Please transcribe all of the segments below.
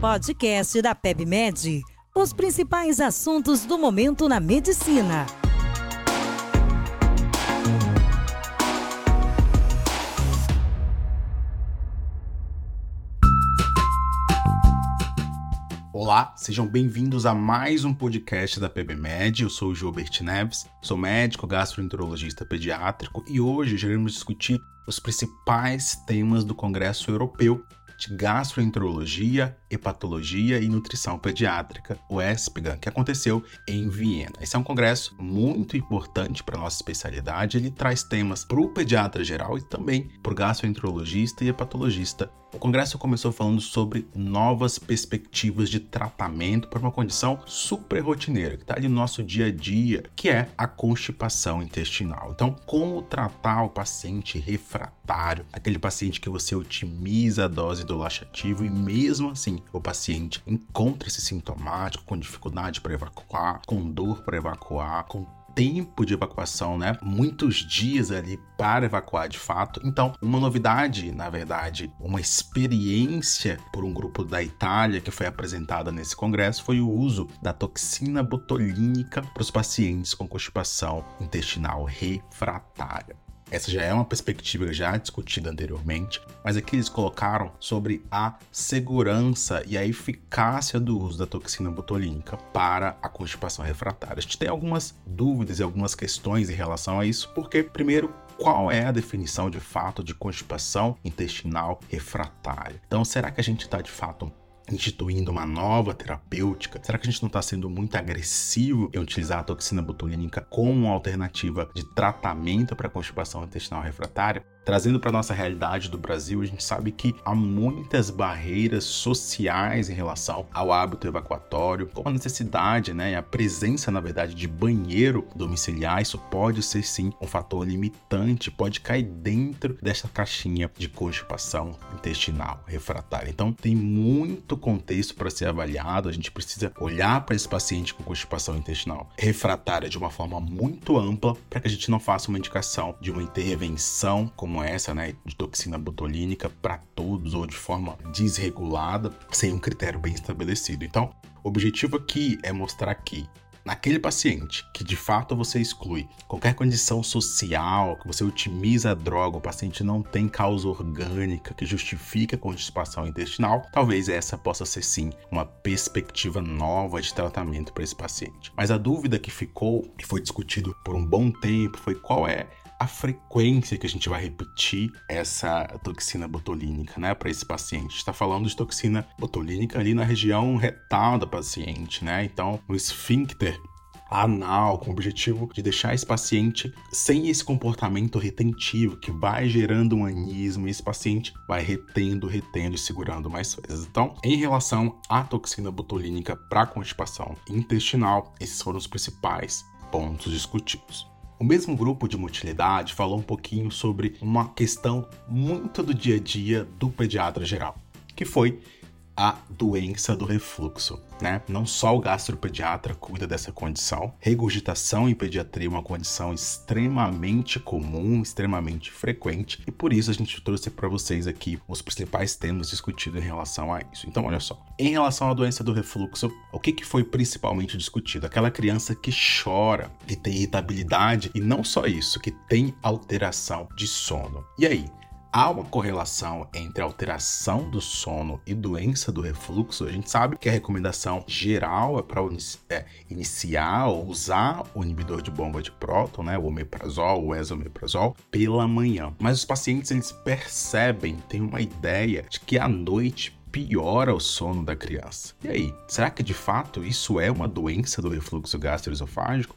podcast da PebMed. Os principais assuntos do momento na medicina. Olá, sejam bem-vindos a mais um podcast da PebMed. Eu sou o Gilbert Neves, sou médico gastroenterologista pediátrico e hoje iremos discutir os principais temas do Congresso Europeu de Gastroenterologia, Hepatologia e Nutrição Pediátrica, o ESPGA, que aconteceu em Viena. Esse é um congresso muito importante para nossa especialidade. Ele traz temas para o pediatra geral e também para o gastroenterologista e hepatologista o congresso começou falando sobre novas perspectivas de tratamento para uma condição super rotineira, que está ali no nosso dia a dia, que é a constipação intestinal. Então, como tratar o paciente refratário, aquele paciente que você otimiza a dose do laxativo e mesmo assim o paciente encontra-se sintomático, com dificuldade para evacuar, com dor para evacuar, com tempo de evacuação, né? Muitos dias ali para evacuar de fato. Então, uma novidade, na verdade, uma experiência por um grupo da Itália que foi apresentada nesse congresso foi o uso da toxina botulínica para os pacientes com constipação intestinal refratária. Essa já é uma perspectiva já discutida anteriormente, mas aqui eles colocaram sobre a segurança e a eficácia do uso da toxina botulínica para a constipação refratária. A gente tem algumas dúvidas e algumas questões em relação a isso, porque, primeiro, qual é a definição de fato de constipação intestinal refratária? Então, será que a gente está de fato instituindo uma nova terapêutica? Será que a gente não está sendo muito agressivo em utilizar a toxina botulínica como alternativa de tratamento para constipação intestinal refratária? Trazendo para nossa realidade do Brasil, a gente sabe que há muitas barreiras sociais em relação ao hábito evacuatório, como a necessidade, né, a presença, na verdade, de banheiro domiciliar. Isso pode ser sim um fator limitante, pode cair dentro dessa caixinha de constipação intestinal refratária. Então, tem muito contexto para ser avaliado. A gente precisa olhar para esse paciente com constipação intestinal refratária de uma forma muito ampla para que a gente não faça uma indicação de uma intervenção como como essa, né, de toxina botulínica para todos ou de forma desregulada, sem um critério bem estabelecido. Então, o objetivo aqui é mostrar que naquele paciente que de fato você exclui qualquer condição social, que você otimiza a droga, o paciente não tem causa orgânica que justifique a constipação intestinal, talvez essa possa ser sim uma perspectiva nova de tratamento para esse paciente. Mas a dúvida que ficou e foi discutido por um bom tempo foi qual é a frequência que a gente vai repetir essa toxina botulínica, né, para esse paciente. Está falando de toxina botulínica ali na região retal da paciente, né? Então, o esfíncter anal, com o objetivo de deixar esse paciente sem esse comportamento retentivo que vai gerando um anismo e esse paciente vai retendo, retendo e segurando mais vezes. Então, em relação à toxina botulínica para constipação intestinal, esses foram os principais pontos discutidos. O mesmo grupo de motilidade falou um pouquinho sobre uma questão muito do dia a dia do pediatra geral, que foi a doença do refluxo, né? Não só o gastropediatra cuida dessa condição. Regurgitação em pediatria é uma condição extremamente comum, extremamente frequente, e por isso a gente trouxe para vocês aqui os principais temas discutidos em relação a isso. Então, olha só. Em relação à doença do refluxo, o que, que foi principalmente discutido? Aquela criança que chora, que tem irritabilidade, e não só isso, que tem alteração de sono. E aí? Há uma correlação entre alteração do sono e doença do refluxo, a gente sabe que a recomendação geral é para é, iniciar ou usar o inibidor de bomba de próton, né, o omeprazol, o esomeprazol, pela manhã. Mas os pacientes eles percebem, têm uma ideia de que à noite piora o sono da criança. E aí, será que de fato isso é uma doença do refluxo gastroesofágico?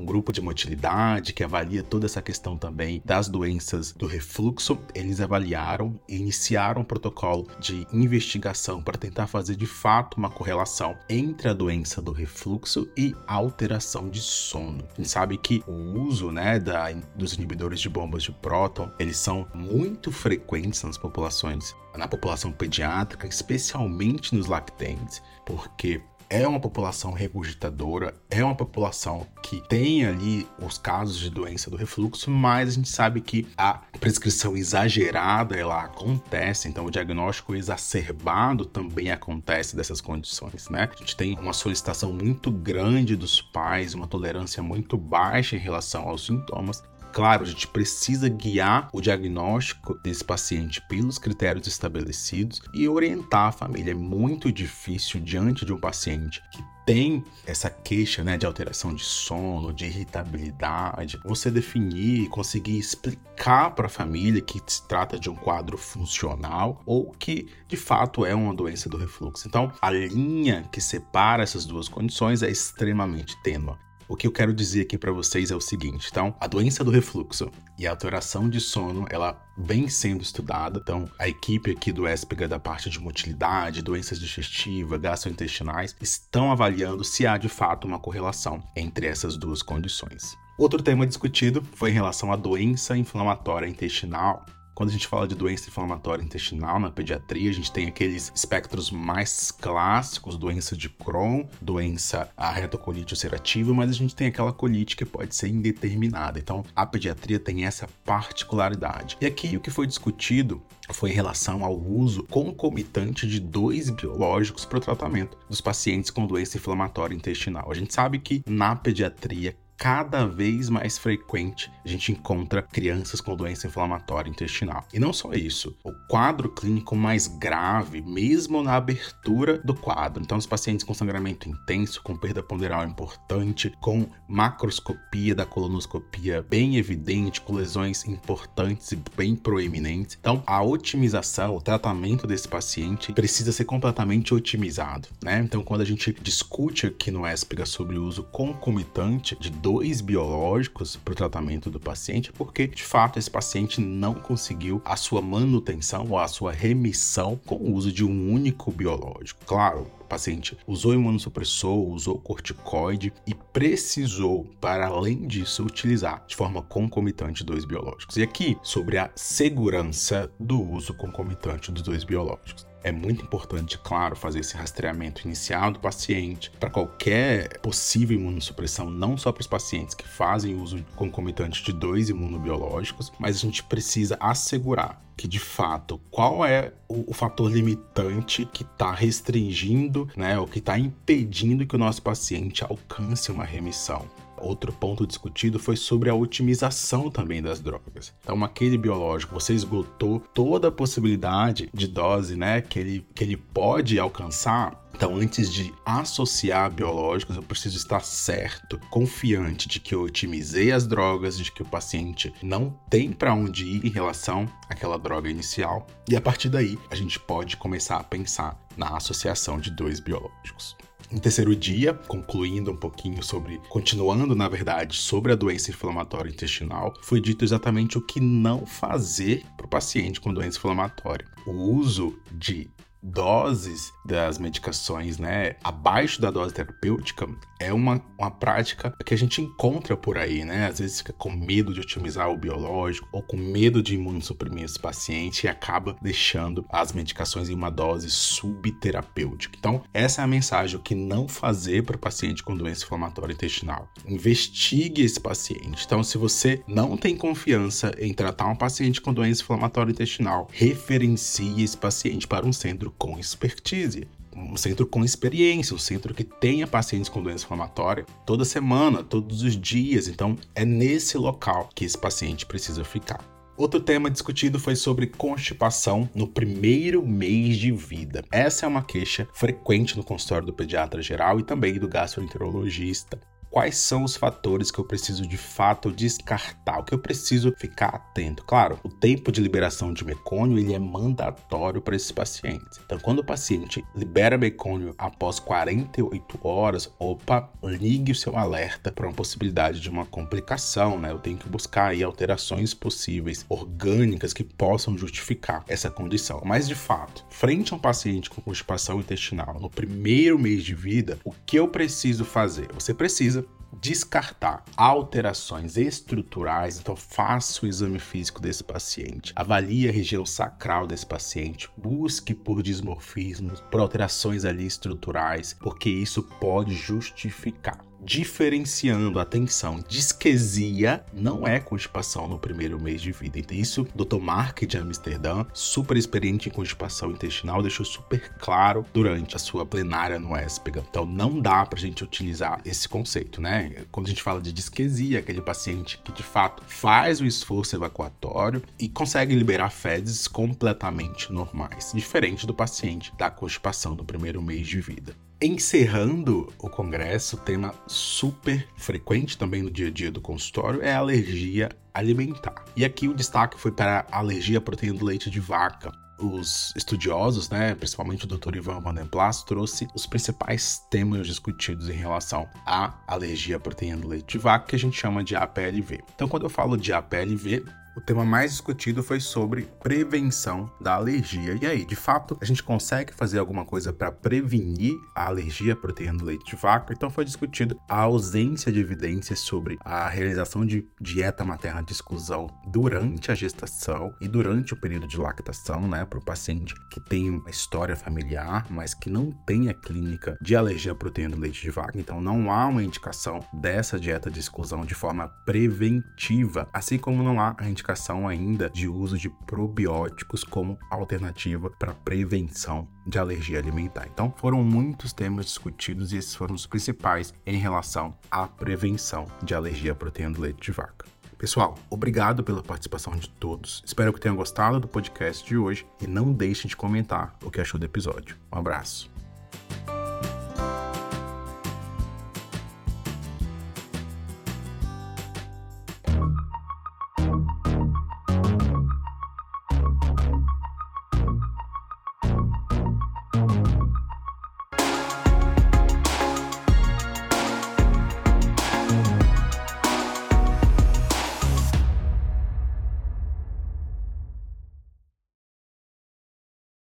Um grupo de motilidade que avalia toda essa questão também das doenças do refluxo. Eles avaliaram e iniciaram um protocolo de investigação para tentar fazer de fato uma correlação entre a doença do refluxo e alteração de sono. A gente sabe que o uso né, da, dos inibidores de bombas de próton eles são muito frequentes nas populações, na população pediátrica, especialmente nos lactentes, porque é uma população regurgitadora, é uma população que tem ali os casos de doença do refluxo, mas a gente sabe que a prescrição exagerada ela acontece, então o diagnóstico exacerbado também acontece dessas condições, né? A gente tem uma solicitação muito grande dos pais, uma tolerância muito baixa em relação aos sintomas, Claro, a gente precisa guiar o diagnóstico desse paciente pelos critérios estabelecidos e orientar a família. É muito difícil diante de um paciente que tem essa queixa né, de alteração de sono, de irritabilidade, você definir conseguir explicar para a família que se trata de um quadro funcional ou que de fato é uma doença do refluxo. Então, a linha que separa essas duas condições é extremamente tênue. O que eu quero dizer aqui para vocês é o seguinte, então, a doença do refluxo e a alteração de sono, ela vem sendo estudada. Então, a equipe aqui do ESPEGA da parte de motilidade, doenças digestivas, gastrointestinais, estão avaliando se há de fato uma correlação entre essas duas condições. Outro tema discutido foi em relação à doença inflamatória intestinal quando a gente fala de doença inflamatória intestinal na pediatria, a gente tem aqueles espectros mais clássicos, doença de Crohn, doença a retocolite ulcerativa, mas a gente tem aquela colite que pode ser indeterminada. Então, a pediatria tem essa particularidade. E aqui o que foi discutido foi em relação ao uso concomitante de dois biológicos para o tratamento dos pacientes com doença inflamatória intestinal. A gente sabe que na pediatria cada vez mais frequente a gente encontra crianças com doença inflamatória intestinal. E não só isso, o quadro clínico mais grave, mesmo na abertura do quadro. Então, os pacientes com sangramento intenso, com perda ponderal importante, com macroscopia da colonoscopia bem evidente, com lesões importantes e bem proeminentes. Então, a otimização, o tratamento desse paciente precisa ser completamente otimizado, né? Então, quando a gente discute aqui no ESPEGA sobre o uso concomitante de dois biológicos para o tratamento do paciente, porque de fato esse paciente não conseguiu a sua manutenção ou a sua remissão com o uso de um único biológico. Claro, o paciente usou imunossupressor, usou corticoide e precisou, para além disso, utilizar de forma concomitante dois biológicos. E aqui, sobre a segurança do uso concomitante dos dois biológicos. É muito importante, claro, fazer esse rastreamento inicial do paciente para qualquer possível imunossupressão, não só para os pacientes que fazem uso concomitante de dois imunobiológicos, mas a gente precisa assegurar que de fato qual é o, o fator limitante que está restringindo, né, ou que está impedindo que o nosso paciente alcance uma remissão. Outro ponto discutido foi sobre a otimização também das drogas. Então, aquele biológico, você esgotou toda a possibilidade de dose, né, que ele, que ele pode alcançar. Então, antes de associar biológicos, eu preciso estar certo, confiante de que eu otimizei as drogas, de que o paciente não tem para onde ir em relação àquela droga inicial. E a partir daí, a gente pode começar a pensar na associação de dois biológicos. Em terceiro dia, concluindo um pouquinho sobre, continuando na verdade, sobre a doença inflamatória intestinal, foi dito exatamente o que não fazer para o paciente com doença inflamatória. O uso de doses das medicações, né, abaixo da dose terapêutica, é uma, uma prática que a gente encontra por aí, né? Às vezes fica com medo de otimizar o biológico ou com medo de imunossuprimir esse paciente e acaba deixando as medicações em uma dose subterapêutica. Então, essa é a mensagem: o que não fazer para o paciente com doença inflamatória intestinal. Investigue esse paciente. Então, se você não tem confiança em tratar um paciente com doença inflamatória intestinal, referencie esse paciente para um centro centro com expertise, um centro com experiência, um centro que tenha pacientes com doença inflamatória toda semana, todos os dias. Então, é nesse local que esse paciente precisa ficar. Outro tema discutido foi sobre constipação no primeiro mês de vida. Essa é uma queixa frequente no consultório do pediatra geral e também do gastroenterologista quais são os fatores que eu preciso de fato descartar, o que eu preciso ficar atento. Claro, o tempo de liberação de mecônio ele é mandatório para esses pacientes. Então, quando o paciente libera mecônio após 48 horas, opa, ligue o seu alerta para uma possibilidade de uma complicação, né? Eu tenho que buscar aí alterações possíveis orgânicas que possam justificar essa condição. Mas de fato, frente a um paciente com constipação intestinal no primeiro mês de vida, o que eu preciso fazer? Você precisa descartar alterações estruturais, então faça o exame físico desse paciente, avalie a região sacral desse paciente, busque por dismorfismos, por alterações ali estruturais, porque isso pode justificar diferenciando, atenção, disquesia não é constipação no primeiro mês de vida. Então, isso, Dr. Mark de Amsterdã, super experiente em constipação intestinal, deixou super claro durante a sua plenária no ESPEGA. Então, não dá pra gente utilizar esse conceito, né? Quando a gente fala de disquesia, aquele paciente que de fato faz o esforço evacuatório e consegue liberar fezes completamente normais, diferente do paciente da constipação no primeiro mês de vida. Encerrando o congresso, tema super frequente também no dia a dia do consultório é a alergia alimentar. E aqui o destaque foi para a alergia à proteína do leite de vaca. Os estudiosos, né, principalmente o Dr. Ivan Van den Plas, trouxe os principais temas discutidos em relação à alergia à proteína do leite de vaca, que a gente chama de APLV. Então, quando eu falo de APLV, o tema mais discutido foi sobre prevenção da alergia. E aí, de fato, a gente consegue fazer alguma coisa para prevenir a alergia à proteína do leite de vaca? Então foi discutido a ausência de evidências sobre a realização de dieta materna de exclusão durante a gestação e durante o período de lactação, né, para o paciente que tem uma história familiar, mas que não tem a clínica de alergia à proteína do leite de vaca. Então não há uma indicação dessa dieta de exclusão de forma preventiva, assim como não há a indicação indicação ainda de uso de probióticos como alternativa para prevenção de alergia alimentar. Então, foram muitos temas discutidos e esses foram os principais em relação à prevenção de alergia à proteína do leite de vaca. Pessoal, obrigado pela participação de todos. Espero que tenham gostado do podcast de hoje e não deixe de comentar o que achou do episódio. Um abraço.